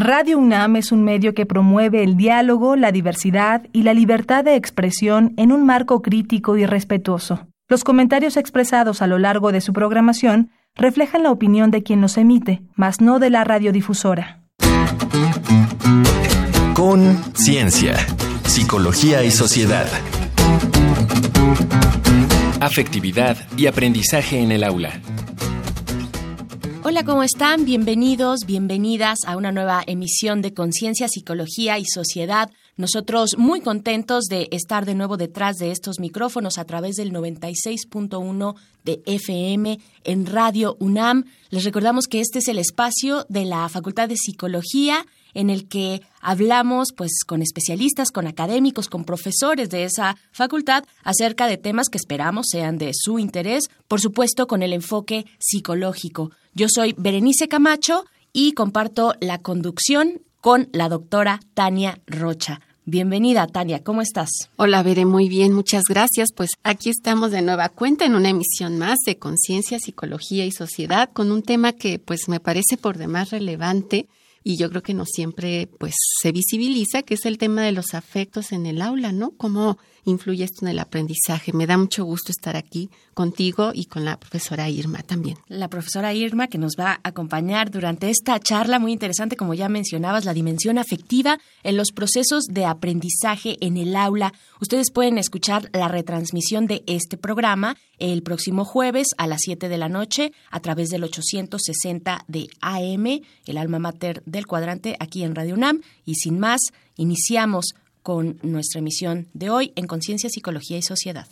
Radio UNAM es un medio que promueve el diálogo, la diversidad y la libertad de expresión en un marco crítico y respetuoso. Los comentarios expresados a lo largo de su programación reflejan la opinión de quien los emite, mas no de la radiodifusora. Con Ciencia, Psicología y Sociedad. Afectividad y aprendizaje en el aula. Hola, ¿cómo están? Bienvenidos, bienvenidas a una nueva emisión de Conciencia, Psicología y Sociedad. Nosotros muy contentos de estar de nuevo detrás de estos micrófonos a través del 96.1 de FM en Radio UNAM. Les recordamos que este es el espacio de la Facultad de Psicología en el que hablamos pues con especialistas, con académicos, con profesores de esa facultad acerca de temas que esperamos sean de su interés, por supuesto con el enfoque psicológico. Yo soy Berenice Camacho y comparto la conducción con la doctora Tania Rocha. Bienvenida, Tania, ¿cómo estás? Hola, Bere, muy bien, muchas gracias. Pues aquí estamos de nueva cuenta en una emisión más de Conciencia, Psicología y Sociedad con un tema que pues me parece por demás relevante y yo creo que no siempre pues se visibiliza, que es el tema de los afectos en el aula, ¿no? Cómo influye esto en el aprendizaje. Me da mucho gusto estar aquí contigo y con la profesora Irma también. La profesora Irma que nos va a acompañar durante esta charla muy interesante, como ya mencionabas, la dimensión afectiva en los procesos de aprendizaje en el aula. Ustedes pueden escuchar la retransmisión de este programa el próximo jueves a las 7 de la noche a través del 860 de AM, el alma mater del cuadrante aquí en Radio UNAM. Y sin más, iniciamos con nuestra emisión de hoy en Conciencia, Psicología y Sociedad.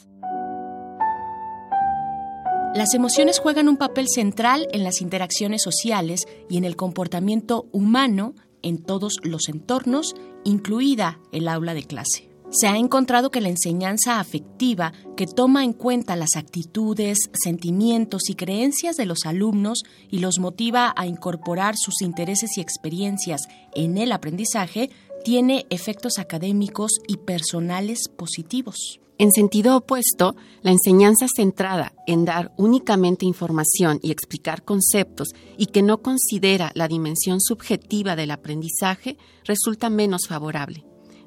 Las emociones juegan un papel central en las interacciones sociales y en el comportamiento humano en todos los entornos, incluida el aula de clase. Se ha encontrado que la enseñanza afectiva, que toma en cuenta las actitudes, sentimientos y creencias de los alumnos y los motiva a incorporar sus intereses y experiencias en el aprendizaje, tiene efectos académicos y personales positivos. En sentido opuesto, la enseñanza centrada en dar únicamente información y explicar conceptos y que no considera la dimensión subjetiva del aprendizaje resulta menos favorable.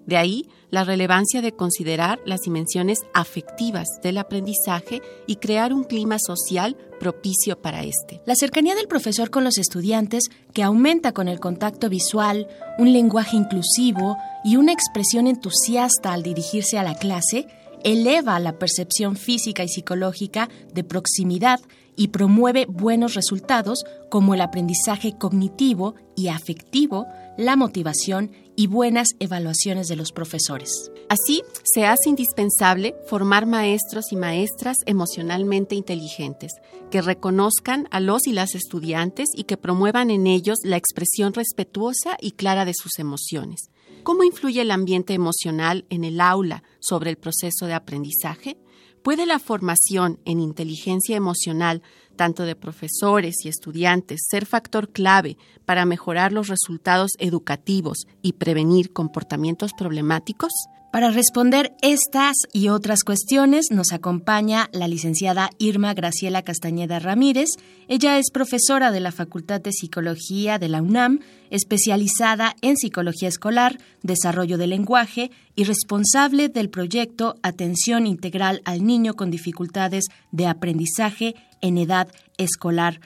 De ahí la relevancia de considerar las dimensiones afectivas del aprendizaje y crear un clima social propicio para este. La cercanía del profesor con los estudiantes, que aumenta con el contacto visual, un lenguaje inclusivo y una expresión entusiasta al dirigirse a la clase, eleva la percepción física y psicológica de proximidad y promueve buenos resultados como el aprendizaje cognitivo y afectivo, la motivación y buenas evaluaciones de los profesores. Así, se hace indispensable formar maestros y maestras emocionalmente inteligentes, que reconozcan a los y las estudiantes y que promuevan en ellos la expresión respetuosa y clara de sus emociones. ¿Cómo influye el ambiente emocional en el aula sobre el proceso de aprendizaje? ¿Puede la formación en inteligencia emocional, tanto de profesores y estudiantes, ser factor clave para mejorar los resultados educativos y prevenir comportamientos problemáticos? Para responder estas y otras cuestiones nos acompaña la licenciada Irma Graciela Castañeda Ramírez. Ella es profesora de la Facultad de Psicología de la UNAM, especializada en psicología escolar, desarrollo del lenguaje y responsable del proyecto Atención Integral al Niño con Dificultades de Aprendizaje en Edad Escolar.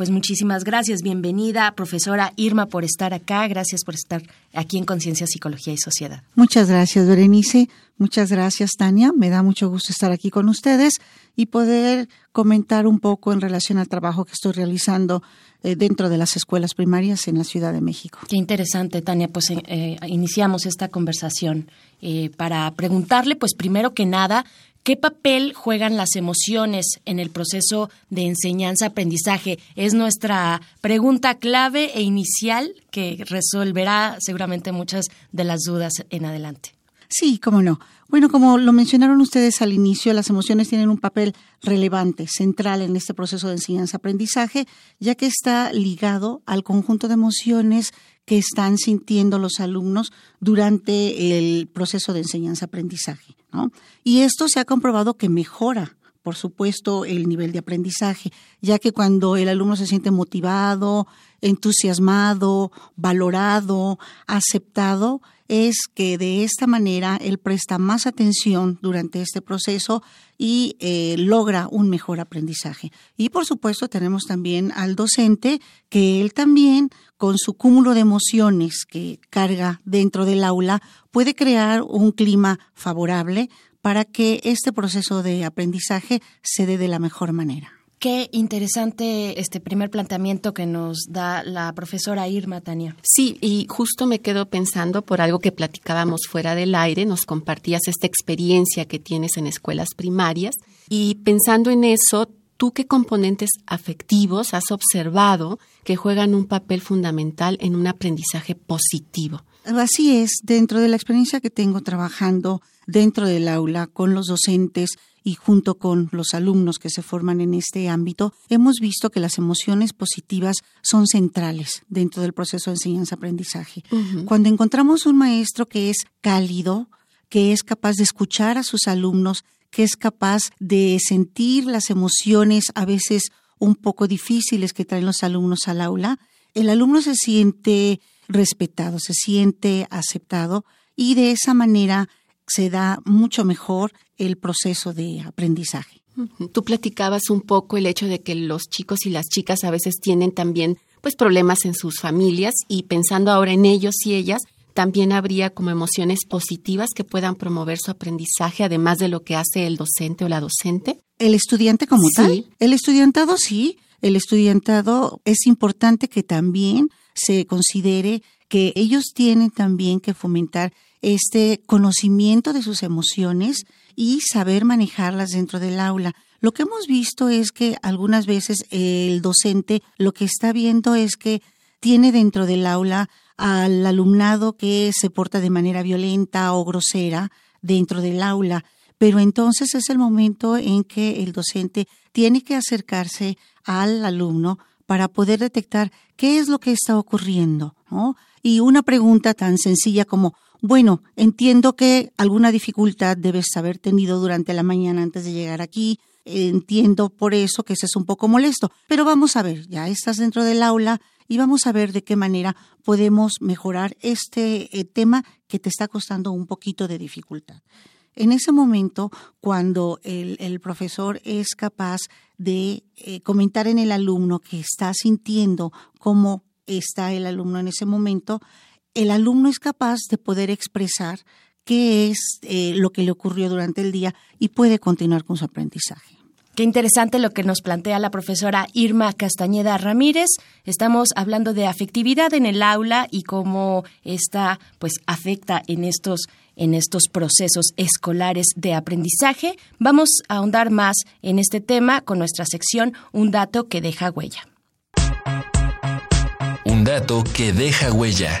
Pues muchísimas gracias, bienvenida profesora Irma por estar acá, gracias por estar aquí en Conciencia, Psicología y Sociedad. Muchas gracias, Berenice, muchas gracias, Tania, me da mucho gusto estar aquí con ustedes y poder comentar un poco en relación al trabajo que estoy realizando eh, dentro de las escuelas primarias en la Ciudad de México. Qué interesante, Tania, pues eh, eh, iniciamos esta conversación para preguntarle, pues primero que nada, ¿Qué papel juegan las emociones en el proceso de enseñanza-aprendizaje? Es nuestra pregunta clave e inicial que resolverá seguramente muchas de las dudas en adelante. Sí, cómo no. Bueno, como lo mencionaron ustedes al inicio, las emociones tienen un papel relevante, central en este proceso de enseñanza-aprendizaje, ya que está ligado al conjunto de emociones que están sintiendo los alumnos durante el proceso de enseñanza-aprendizaje. ¿no? Y esto se ha comprobado que mejora por supuesto, el nivel de aprendizaje, ya que cuando el alumno se siente motivado, entusiasmado, valorado, aceptado, es que de esta manera él presta más atención durante este proceso y eh, logra un mejor aprendizaje. Y por supuesto tenemos también al docente que él también con su cúmulo de emociones que carga dentro del aula puede crear un clima favorable para que este proceso de aprendizaje se dé de la mejor manera. Qué interesante este primer planteamiento que nos da la profesora Irma Tania. Sí, y justo me quedo pensando por algo que platicábamos fuera del aire, nos compartías esta experiencia que tienes en escuelas primarias y pensando en eso, ¿tú qué componentes afectivos has observado que juegan un papel fundamental en un aprendizaje positivo? Así es, dentro de la experiencia que tengo trabajando dentro del aula con los docentes y junto con los alumnos que se forman en este ámbito, hemos visto que las emociones positivas son centrales dentro del proceso de enseñanza-aprendizaje. Cuando encontramos un maestro que es cálido, que es capaz de escuchar a sus alumnos, que es capaz de sentir las emociones a veces un poco difíciles que traen los alumnos al aula, el alumno se siente respetado, se siente aceptado y de esa manera se da mucho mejor el proceso de aprendizaje. Tú platicabas un poco el hecho de que los chicos y las chicas a veces tienen también pues problemas en sus familias y pensando ahora en ellos y ellas, también habría como emociones positivas que puedan promover su aprendizaje, además de lo que hace el docente o la docente. El estudiante como tal. El estudiantado sí. El estudiantado es importante que también se considere que ellos tienen también que fomentar este conocimiento de sus emociones y saber manejarlas dentro del aula. Lo que hemos visto es que algunas veces el docente lo que está viendo es que tiene dentro del aula al alumnado que se porta de manera violenta o grosera dentro del aula, pero entonces es el momento en que el docente tiene que acercarse al alumno para poder detectar qué es lo que está ocurriendo. Y una pregunta tan sencilla como, bueno, entiendo que alguna dificultad debes haber tenido durante la mañana antes de llegar aquí, entiendo por eso que eso es un poco molesto, pero vamos a ver, ya estás dentro del aula y vamos a ver de qué manera podemos mejorar este eh, tema que te está costando un poquito de dificultad. En ese momento, cuando el, profesor es capaz de eh, comentar en el alumno que está sintiendo cómo está el alumno en ese momento, el alumno es capaz de poder expresar qué es eh, lo que le ocurrió durante el día y puede continuar con su aprendizaje. Qué interesante lo que nos plantea la profesora Irma Castañeda Ramírez. Estamos hablando de afectividad en el aula y cómo esta pues afecta en estos en estos procesos escolares de aprendizaje. Vamos a ahondar más en este tema con nuestra sección Un dato que deja huella. Dato que deja huella.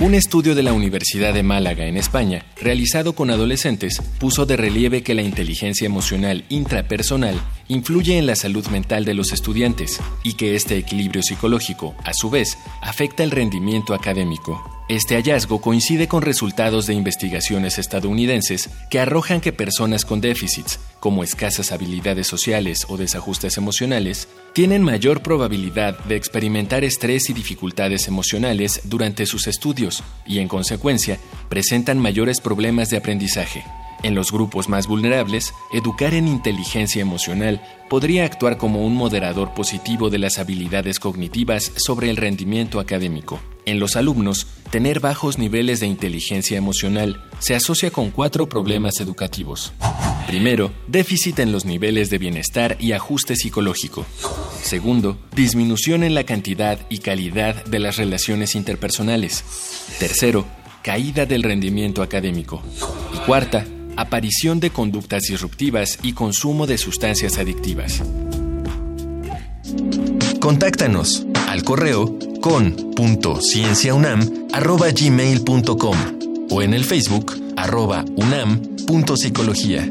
Un estudio de la Universidad de Málaga, en España, realizado con adolescentes, puso de relieve que la inteligencia emocional intrapersonal influye en la salud mental de los estudiantes y que este equilibrio psicológico, a su vez, afecta el rendimiento académico. Este hallazgo coincide con resultados de investigaciones estadounidenses que arrojan que personas con déficits, como escasas habilidades sociales o desajustes emocionales, tienen mayor probabilidad de experimentar estrés y dificultades emocionales durante sus estudios y, en consecuencia, presentan mayores problemas de aprendizaje. En los grupos más vulnerables, educar en inteligencia emocional podría actuar como un moderador positivo de las habilidades cognitivas sobre el rendimiento académico. En los alumnos, tener bajos niveles de inteligencia emocional se asocia con cuatro problemas educativos. Primero, déficit en los niveles de bienestar y ajuste psicológico. Segundo, disminución en la cantidad y calidad de las relaciones interpersonales. Tercero, caída del rendimiento académico. Y cuarta, aparición de conductas disruptivas y consumo de sustancias adictivas. Contáctanos al correo con.cienciaunam.gmail.com o en el Facebook arroba unam.psicología.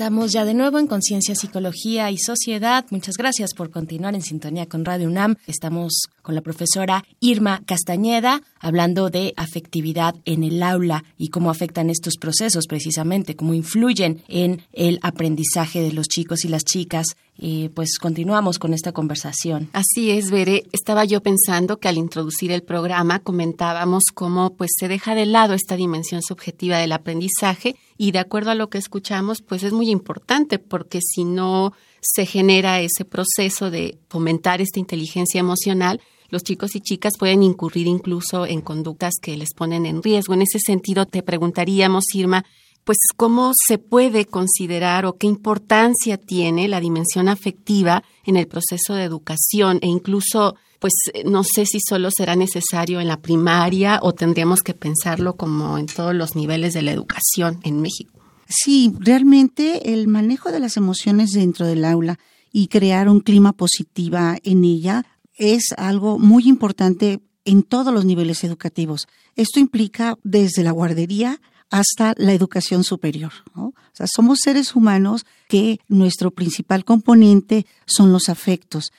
Estamos ya de nuevo en Conciencia, Psicología y Sociedad. Muchas gracias por continuar en sintonía con Radio UNAM. Estamos con la profesora Irma Castañeda hablando de afectividad en el aula y cómo afectan estos procesos precisamente, cómo influyen en el aprendizaje de los chicos y las chicas. Y pues continuamos con esta conversación. Así es, Veré. Estaba yo pensando que al introducir el programa comentábamos cómo pues se deja de lado esta dimensión subjetiva del aprendizaje y de acuerdo a lo que escuchamos, pues es muy importante porque si no se genera ese proceso de fomentar esta inteligencia emocional, los chicos y chicas pueden incurrir incluso en conductas que les ponen en riesgo. En ese sentido, te preguntaríamos, Irma, pues cómo se puede considerar o qué importancia tiene la dimensión afectiva en el proceso de educación e incluso pues no sé si solo será necesario en la primaria o tendríamos que pensarlo como en todos los niveles de la educación en México. Sí, realmente el manejo de las emociones dentro del aula y crear un clima positiva en ella es algo muy importante en todos los niveles educativos. Esto implica desde la guardería hasta la educación superior. O sea, somos seres humanos que nuestro principal componente son los afectos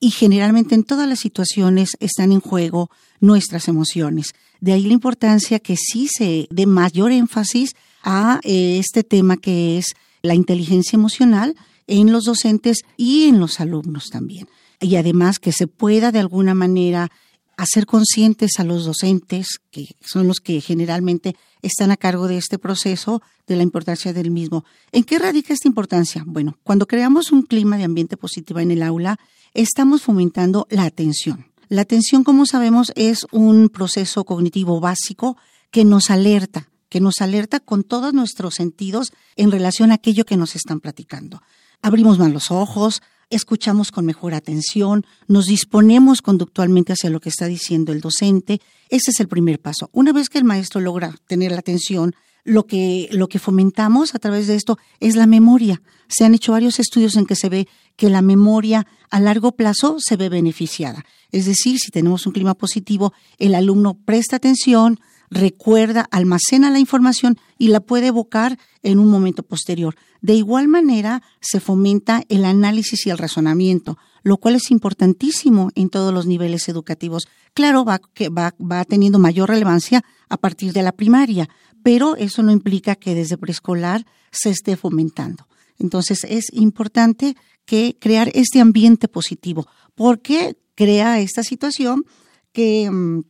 y generalmente en todas las situaciones están en juego nuestras emociones. De ahí la importancia que sí se dé mayor énfasis a eh, este tema que es la inteligencia emocional en los docentes y en los alumnos también. Y además que se pueda de alguna manera hacer conscientes a los docentes, que son los que generalmente están a cargo de este proceso, de la importancia del mismo. ¿En qué radica esta importancia? Bueno, cuando creamos un clima de ambiente positivo en el aula, estamos fomentando la atención. La atención, como sabemos, es un proceso cognitivo básico que nos alerta, que nos alerta con todos nuestros sentidos en relación a aquello que nos están platicando. Abrimos más los ojos, escuchamos con mejor atención, nos disponemos conductualmente hacia lo que está diciendo el docente. Ese es el primer paso. Una vez que el maestro logra tener la atención, lo que, lo que fomentamos a través de esto es la memoria. Se han hecho varios estudios en que se ve que la memoria a largo plazo se ve beneficiada. Es decir, si tenemos un clima positivo, el alumno presta atención, recuerda, almacena la información y la puede evocar en un momento posterior. De igual manera, se fomenta el análisis y el razonamiento, lo cual es importantísimo en todos los niveles educativos. Claro, va, que va, va teniendo mayor relevancia a partir de la primaria, pero eso no implica que desde preescolar se esté fomentando. Entonces, es importante que crear este ambiente positivo, porque crea esta situación que mm,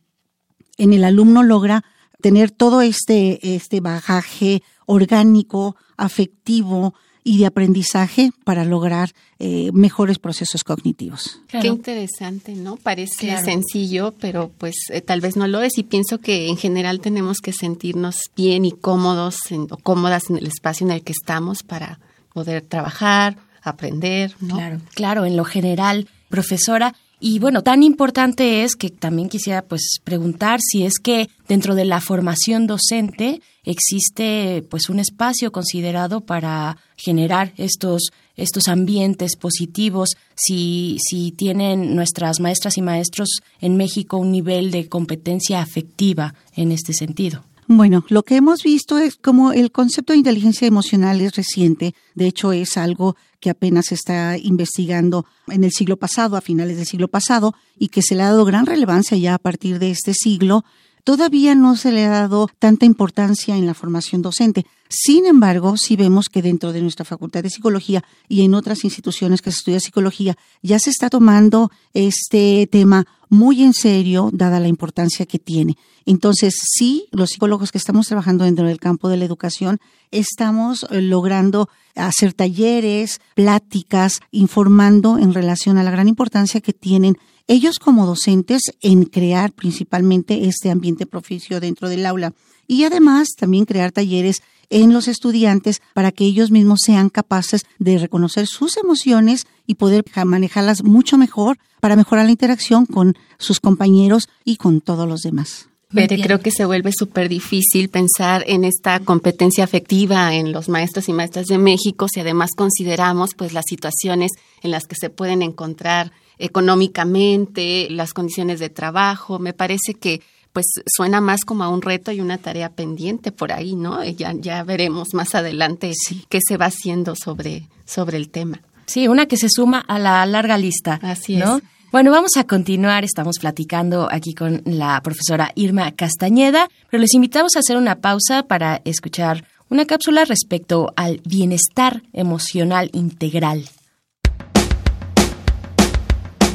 en el alumno logra tener todo este, este bagaje orgánico, afectivo y de aprendizaje para lograr eh, mejores procesos cognitivos. Qué interesante, ¿no? Parece sencillo, pero pues eh, tal vez no lo es y pienso que en general tenemos que sentirnos bien y cómodos o cómodas en el espacio en el que estamos para poder trabajar, aprender, ¿no? Claro, claro, en lo general, profesora, y bueno, tan importante es que también quisiera pues preguntar si es que dentro de la formación docente existe pues un espacio considerado para generar estos estos ambientes positivos, si, si tienen nuestras maestras y maestros en México un nivel de competencia afectiva en este sentido. Bueno, lo que hemos visto es como el concepto de inteligencia emocional es reciente, de hecho es algo que apenas se está investigando en el siglo pasado, a finales del siglo pasado, y que se le ha dado gran relevancia ya a partir de este siglo, todavía no se le ha dado tanta importancia en la formación docente. Sin embargo, sí vemos que dentro de nuestra Facultad de Psicología y en otras instituciones que se estudia psicología, ya se está tomando este tema muy en serio, dada la importancia que tiene. Entonces, sí, los psicólogos que estamos trabajando dentro del campo de la educación, estamos logrando hacer talleres, pláticas, informando en relación a la gran importancia que tienen ellos como docentes en crear principalmente este ambiente propicio dentro del aula y además también crear talleres en los estudiantes para que ellos mismos sean capaces de reconocer sus emociones y poder manejarlas mucho mejor para mejorar la interacción con sus compañeros y con todos los demás. Pero creo que se vuelve súper difícil pensar en esta competencia afectiva en los maestros y maestras de México si además consideramos pues las situaciones en las que se pueden encontrar económicamente, las condiciones de trabajo. Me parece que pues suena más como a un reto y una tarea pendiente por ahí, ¿no? Ya, ya veremos más adelante qué se va haciendo sobre, sobre el tema. Sí, una que se suma a la larga lista. Así ¿no? es. Bueno, vamos a continuar. Estamos platicando aquí con la profesora Irma Castañeda, pero les invitamos a hacer una pausa para escuchar una cápsula respecto al bienestar emocional integral.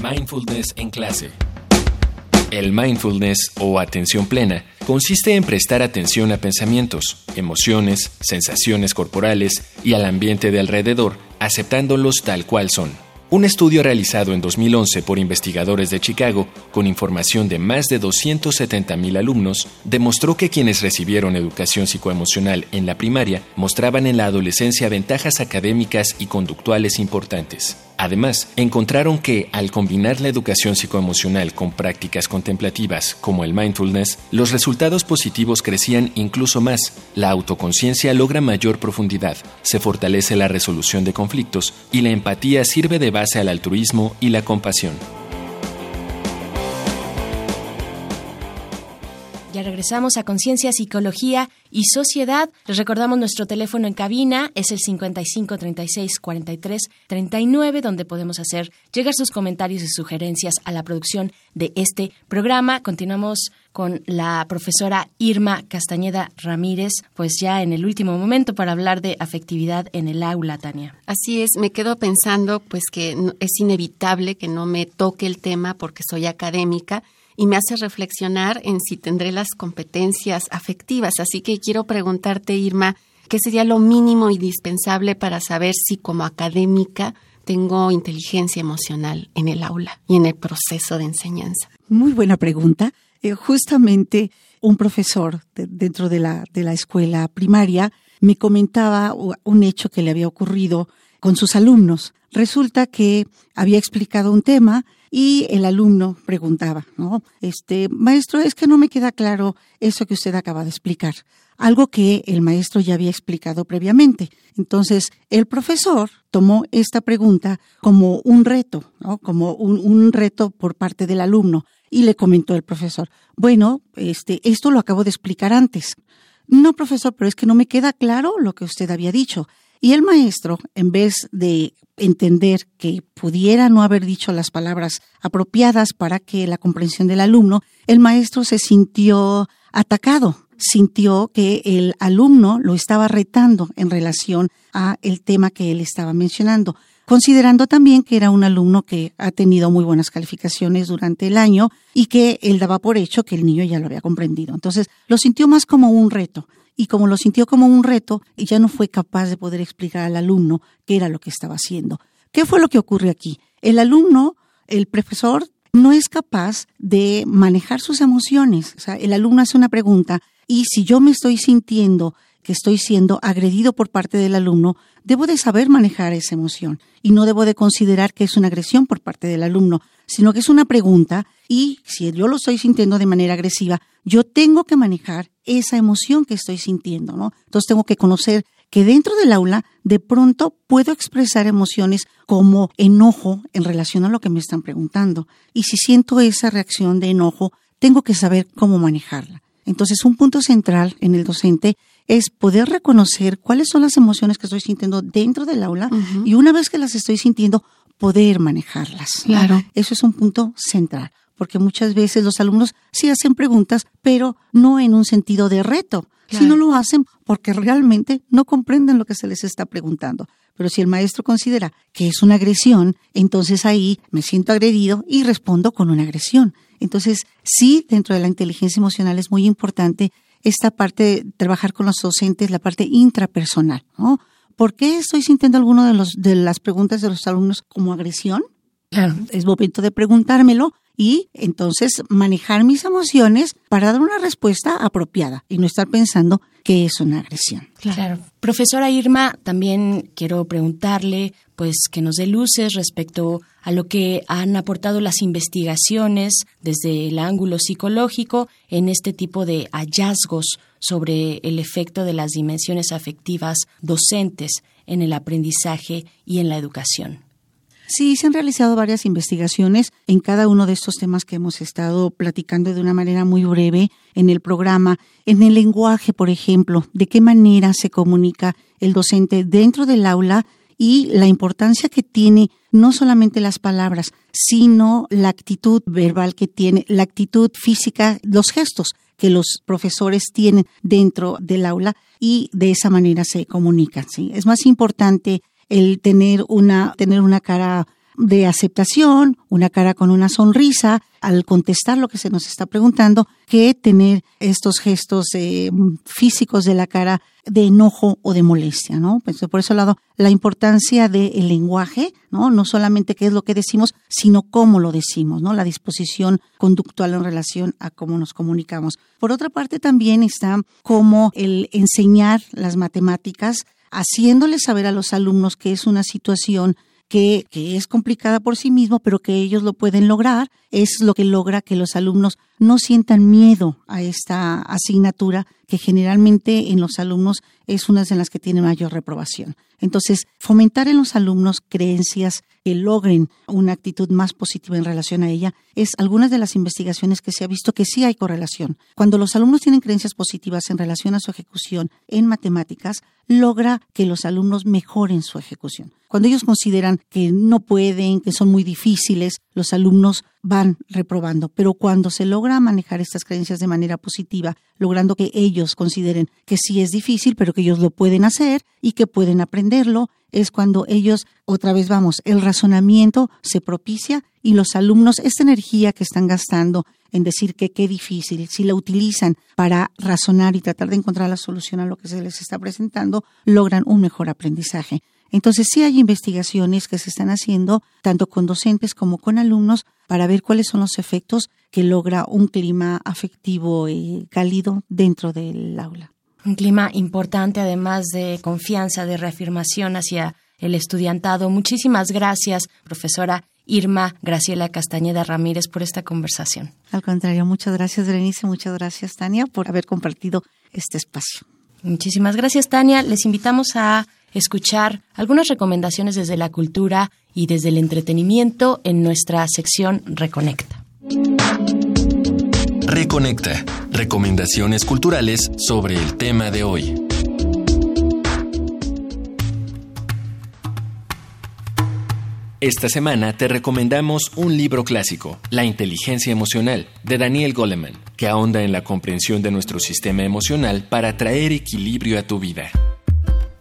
Mindfulness en clase. El mindfulness o atención plena consiste en prestar atención a pensamientos, emociones, sensaciones corporales y al ambiente de alrededor, aceptándolos tal cual son. Un estudio realizado en 2011 por investigadores de Chicago, con información de más de 270.000 alumnos, demostró que quienes recibieron educación psicoemocional en la primaria mostraban en la adolescencia ventajas académicas y conductuales importantes. Además, encontraron que, al combinar la educación psicoemocional con prácticas contemplativas como el mindfulness, los resultados positivos crecían incluso más, la autoconciencia logra mayor profundidad, se fortalece la resolución de conflictos y la empatía sirve de base al altruismo y la compasión. Ya regresamos a Conciencia, Psicología y Sociedad. Les recordamos nuestro teléfono en cabina, es el 55 36 43 39, donde podemos hacer llegar sus comentarios y sugerencias a la producción de este programa. Continuamos con la profesora Irma Castañeda Ramírez, pues ya en el último momento para hablar de afectividad en el aula, Tania. Así es, me quedo pensando pues que es inevitable que no me toque el tema porque soy académica y me hace reflexionar en si tendré las competencias afectivas. Así que quiero preguntarte, Irma, ¿qué sería lo mínimo indispensable para saber si como académica tengo inteligencia emocional en el aula y en el proceso de enseñanza? Muy buena pregunta. Eh, justamente un profesor dentro de la, de la escuela primaria me comentaba un hecho que le había ocurrido con sus alumnos. Resulta que había explicado un tema y el alumno preguntaba, ¿no? Este, maestro, es que no me queda claro eso que usted acaba de explicar. Algo que el maestro ya había explicado previamente. Entonces, el profesor tomó esta pregunta como un reto, ¿no? Como un, un reto por parte del alumno. Y le comentó el profesor, bueno, este, esto lo acabo de explicar antes. No, profesor, pero es que no me queda claro lo que usted había dicho. Y el maestro, en vez de entender que pudiera no haber dicho las palabras apropiadas para que la comprensión del alumno, el maestro se sintió atacado, sintió que el alumno lo estaba retando en relación a el tema que él estaba mencionando, considerando también que era un alumno que ha tenido muy buenas calificaciones durante el año y que él daba por hecho que el niño ya lo había comprendido. Entonces, lo sintió más como un reto y como lo sintió como un reto, ya no fue capaz de poder explicar al alumno qué era lo que estaba haciendo. ¿Qué fue lo que ocurre aquí? El alumno, el profesor, no es capaz de manejar sus emociones. O sea, el alumno hace una pregunta y si yo me estoy sintiendo que estoy siendo agredido por parte del alumno, debo de saber manejar esa emoción y no debo de considerar que es una agresión por parte del alumno, sino que es una pregunta y si yo lo estoy sintiendo de manera agresiva, yo tengo que manejar esa emoción que estoy sintiendo, ¿no? Entonces tengo que conocer que dentro del aula de pronto puedo expresar emociones como enojo en relación a lo que me están preguntando. Y si siento esa reacción de enojo, tengo que saber cómo manejarla. Entonces, un punto central en el docente es poder reconocer cuáles son las emociones que estoy sintiendo dentro del aula y una vez que las estoy sintiendo, poder manejarlas. Claro. Eso es un punto central, porque muchas veces los alumnos sí hacen preguntas, pero no en un sentido de reto, Claro. sino lo hacen porque realmente no comprenden lo que se les está preguntando. Pero si el maestro considera que es una agresión, entonces ahí me siento agredido y respondo con una agresión. Entonces, sí, dentro de la inteligencia emocional es muy importante esta parte de trabajar con los docentes, la parte intrapersonal, ¿no? ¿Por qué estoy sintiendo alguno de, los, de las preguntas de los alumnos como agresión? Claro. Es momento de preguntármelo y entonces manejar mis emociones para dar una respuesta apropiada y no estar pensando que es una agresión. Claro. Profesora Irma, también quiero preguntarle, pues, que nos dé luces respecto a lo que han aportado las investigaciones desde el ángulo psicológico en este tipo de hallazgos sobre el efecto de las dimensiones afectivas docentes en el aprendizaje y en la educación. Sí, se han realizado varias investigaciones en cada uno de estos temas que hemos estado platicando de una manera muy breve en el programa. En el lenguaje, por ejemplo, de qué manera se comunica el docente dentro del aula y la importancia que tiene no solamente las palabras, sino la actitud verbal que tiene, la actitud física, los gestos que los profesores tienen dentro del aula y de esa manera se comunican. ¿sí? Es más importante el tener una, tener una cara de aceptación, una cara con una sonrisa al contestar lo que se nos está preguntando, que tener estos gestos eh, físicos de la cara de enojo o de molestia, ¿no? Pues por ese lado, la importancia del lenguaje, ¿no? No solamente qué es lo que decimos, sino cómo lo decimos, ¿no? La disposición conductual en relación a cómo nos comunicamos. Por otra parte, también está cómo el enseñar las matemáticas, haciéndoles saber a los alumnos que es una situación que, es complicada por sí mismo, pero que ellos lo pueden lograr, es lo que logra que los alumnos no sientan miedo a esta asignatura, que generalmente en los alumnos es una de las que tiene mayor reprobación. Entonces, fomentar en los alumnos creencias que logren una actitud más positiva en relación a ella es algunas de las investigaciones que se ha visto que sí hay correlación. Cuando los alumnos tienen creencias positivas en relación a su ejecución en matemáticas, logra que los alumnos mejoren su ejecución. Cuando ellos consideran que no pueden, que son muy difíciles, los alumnos van reprobando. Pero cuando se logra manejar estas creencias de manera positiva, logrando que ellos consideren que sí es difícil, pero que ellos lo pueden hacer y que pueden aprenderlo, es cuando ellos, otra vez vamos, el razonamiento se propicia y los alumnos, esta energía que están gastando en decir que qué difícil, si la utilizan para razonar y tratar de encontrar la solución a lo que se les está presentando, logran un mejor aprendizaje. Entonces sí hay investigaciones que se están haciendo tanto con docentes como con alumnos para ver cuáles son los efectos que logra un clima afectivo y cálido dentro del aula. Un clima importante además de confianza, de reafirmación hacia el estudiantado. Muchísimas gracias, profesora Irma Graciela Castañeda Ramírez, por esta conversación. Al contrario, muchas gracias, Berenice, muchas gracias, Tania, por haber compartido este espacio. Muchísimas gracias, Tania. Les invitamos a escuchar algunas recomendaciones desde la cultura y desde el entretenimiento en nuestra sección Reconecta. Reconecta. Recomendaciones culturales sobre el tema de hoy. Esta semana te recomendamos un libro clásico, La inteligencia emocional, de Daniel Goleman, que ahonda en la comprensión de nuestro sistema emocional para traer equilibrio a tu vida.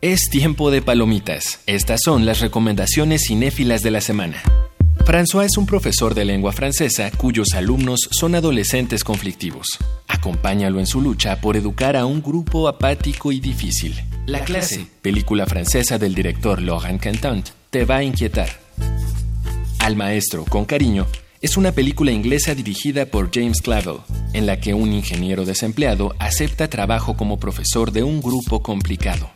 Es tiempo de palomitas. Estas son las recomendaciones cinéfilas de la semana. François es un profesor de lengua francesa cuyos alumnos son adolescentes conflictivos. Acompáñalo en su lucha por educar a un grupo apático y difícil. La clase, película francesa del director Laurent Cantant, te va a inquietar. Al maestro, con cariño, es una película inglesa dirigida por James Clavel, en la que un ingeniero desempleado acepta trabajo como profesor de un grupo complicado.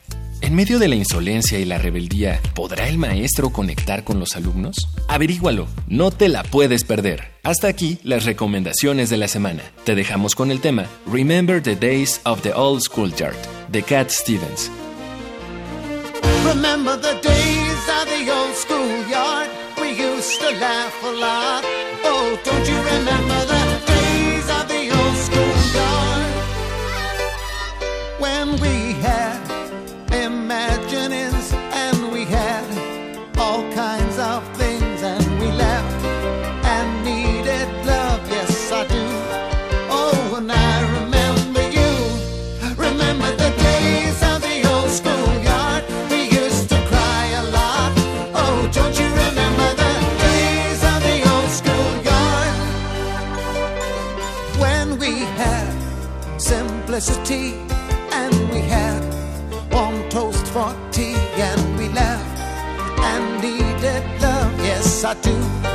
En medio de la insolencia y la rebeldía, ¿podrá el maestro conectar con los alumnos? Averígualo, no te la puedes perder. Hasta aquí las recomendaciones de la semana. Te dejamos con el tema Remember the Days of the Old Schoolyard de Cat Stevens. Remember the days of the old. We used to laugh a lot. Oh, don't you remember the days of the old imaginings and we had all kinds of things and we laughed and needed love. Yes, I do. Oh, and I remember you. Remember the days of the old schoolyard. We used to cry a lot. Oh, don't you remember the days of the old schoolyard? When we had simplicity and we had I do.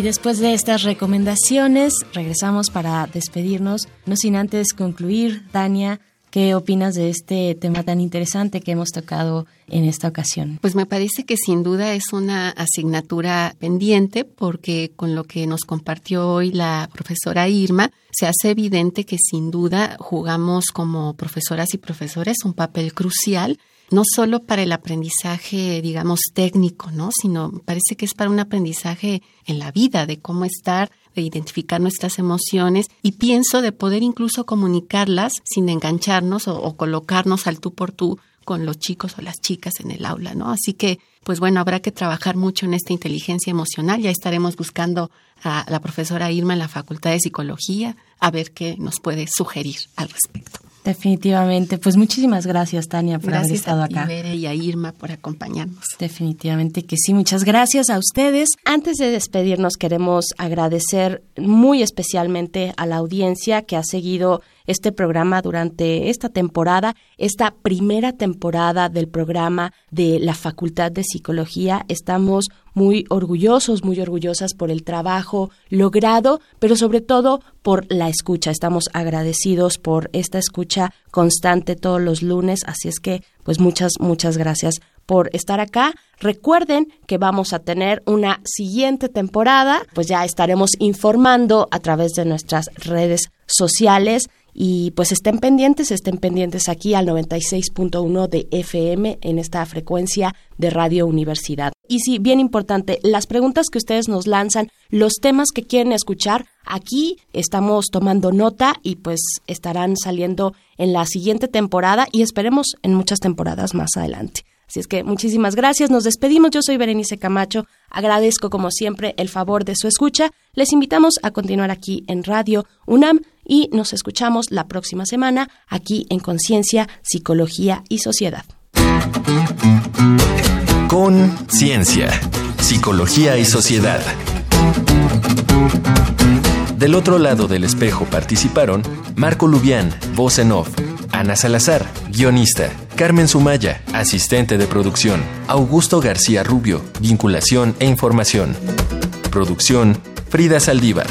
Y después de estas recomendaciones, regresamos para despedirnos, no sin antes concluir, Tania, ¿Qué opinas de este tema tan interesante que hemos tocado en esta ocasión? Pues me parece que sin duda es una asignatura pendiente porque con lo que nos compartió hoy la profesora Irma, se hace evidente que sin duda jugamos como profesoras y profesores un papel crucial no solo para el aprendizaje, digamos, técnico, ¿no? Sino parece que es para un aprendizaje en la vida, de cómo estar de identificar nuestras emociones y pienso de poder incluso comunicarlas sin engancharnos o, colocarnos al tú por tú con los chicos o las chicas en el aula, ¿no? Así que, pues bueno, habrá que trabajar mucho en esta inteligencia emocional. Ya estaremos buscando a la profesora Irma en la Facultad de Psicología a ver qué nos puede sugerir al respecto. Definitivamente. Pues muchísimas gracias, Tania, por haber estado acá. Gracias y a Irma por acompañarnos. Definitivamente que sí. Muchas gracias a ustedes. Antes de despedirnos, queremos agradecer muy especialmente a la audiencia que ha seguido este programa durante esta temporada, esta primera temporada del programa de la Facultad de Psicología. Estamos muy orgullosos, muy orgullosas por el trabajo logrado, pero sobre todo por la escucha. Estamos agradecidos por esta escucha constante todos los lunes, así es que pues muchas, muchas gracias por estar acá. Recuerden que vamos a tener una siguiente temporada, pues ya estaremos informando a través de nuestras redes sociales y pues estén pendientes, estén pendientes aquí al 96.1 de FM en esta frecuencia de Radio Universidad. Y sí, bien importante, las preguntas que ustedes nos lanzan, los temas que quieren escuchar, aquí estamos tomando nota y pues estarán saliendo en la siguiente temporada y esperemos en muchas temporadas más adelante. Así es que muchísimas gracias, nos despedimos. Yo soy Berenice Camacho, agradezco como siempre el favor de su escucha. Les invitamos a continuar aquí en Radio UNAM y nos escuchamos la próxima semana aquí en Conciencia, Psicología y Sociedad. Conciencia, Psicología y Sociedad. Del otro lado del espejo participaron Marco Lubián, voz en off, Ana Salazar, guionista, Carmen Sumaya, asistente de producción, Augusto García Rubio, vinculación e información. Producción, Frida Saldívar.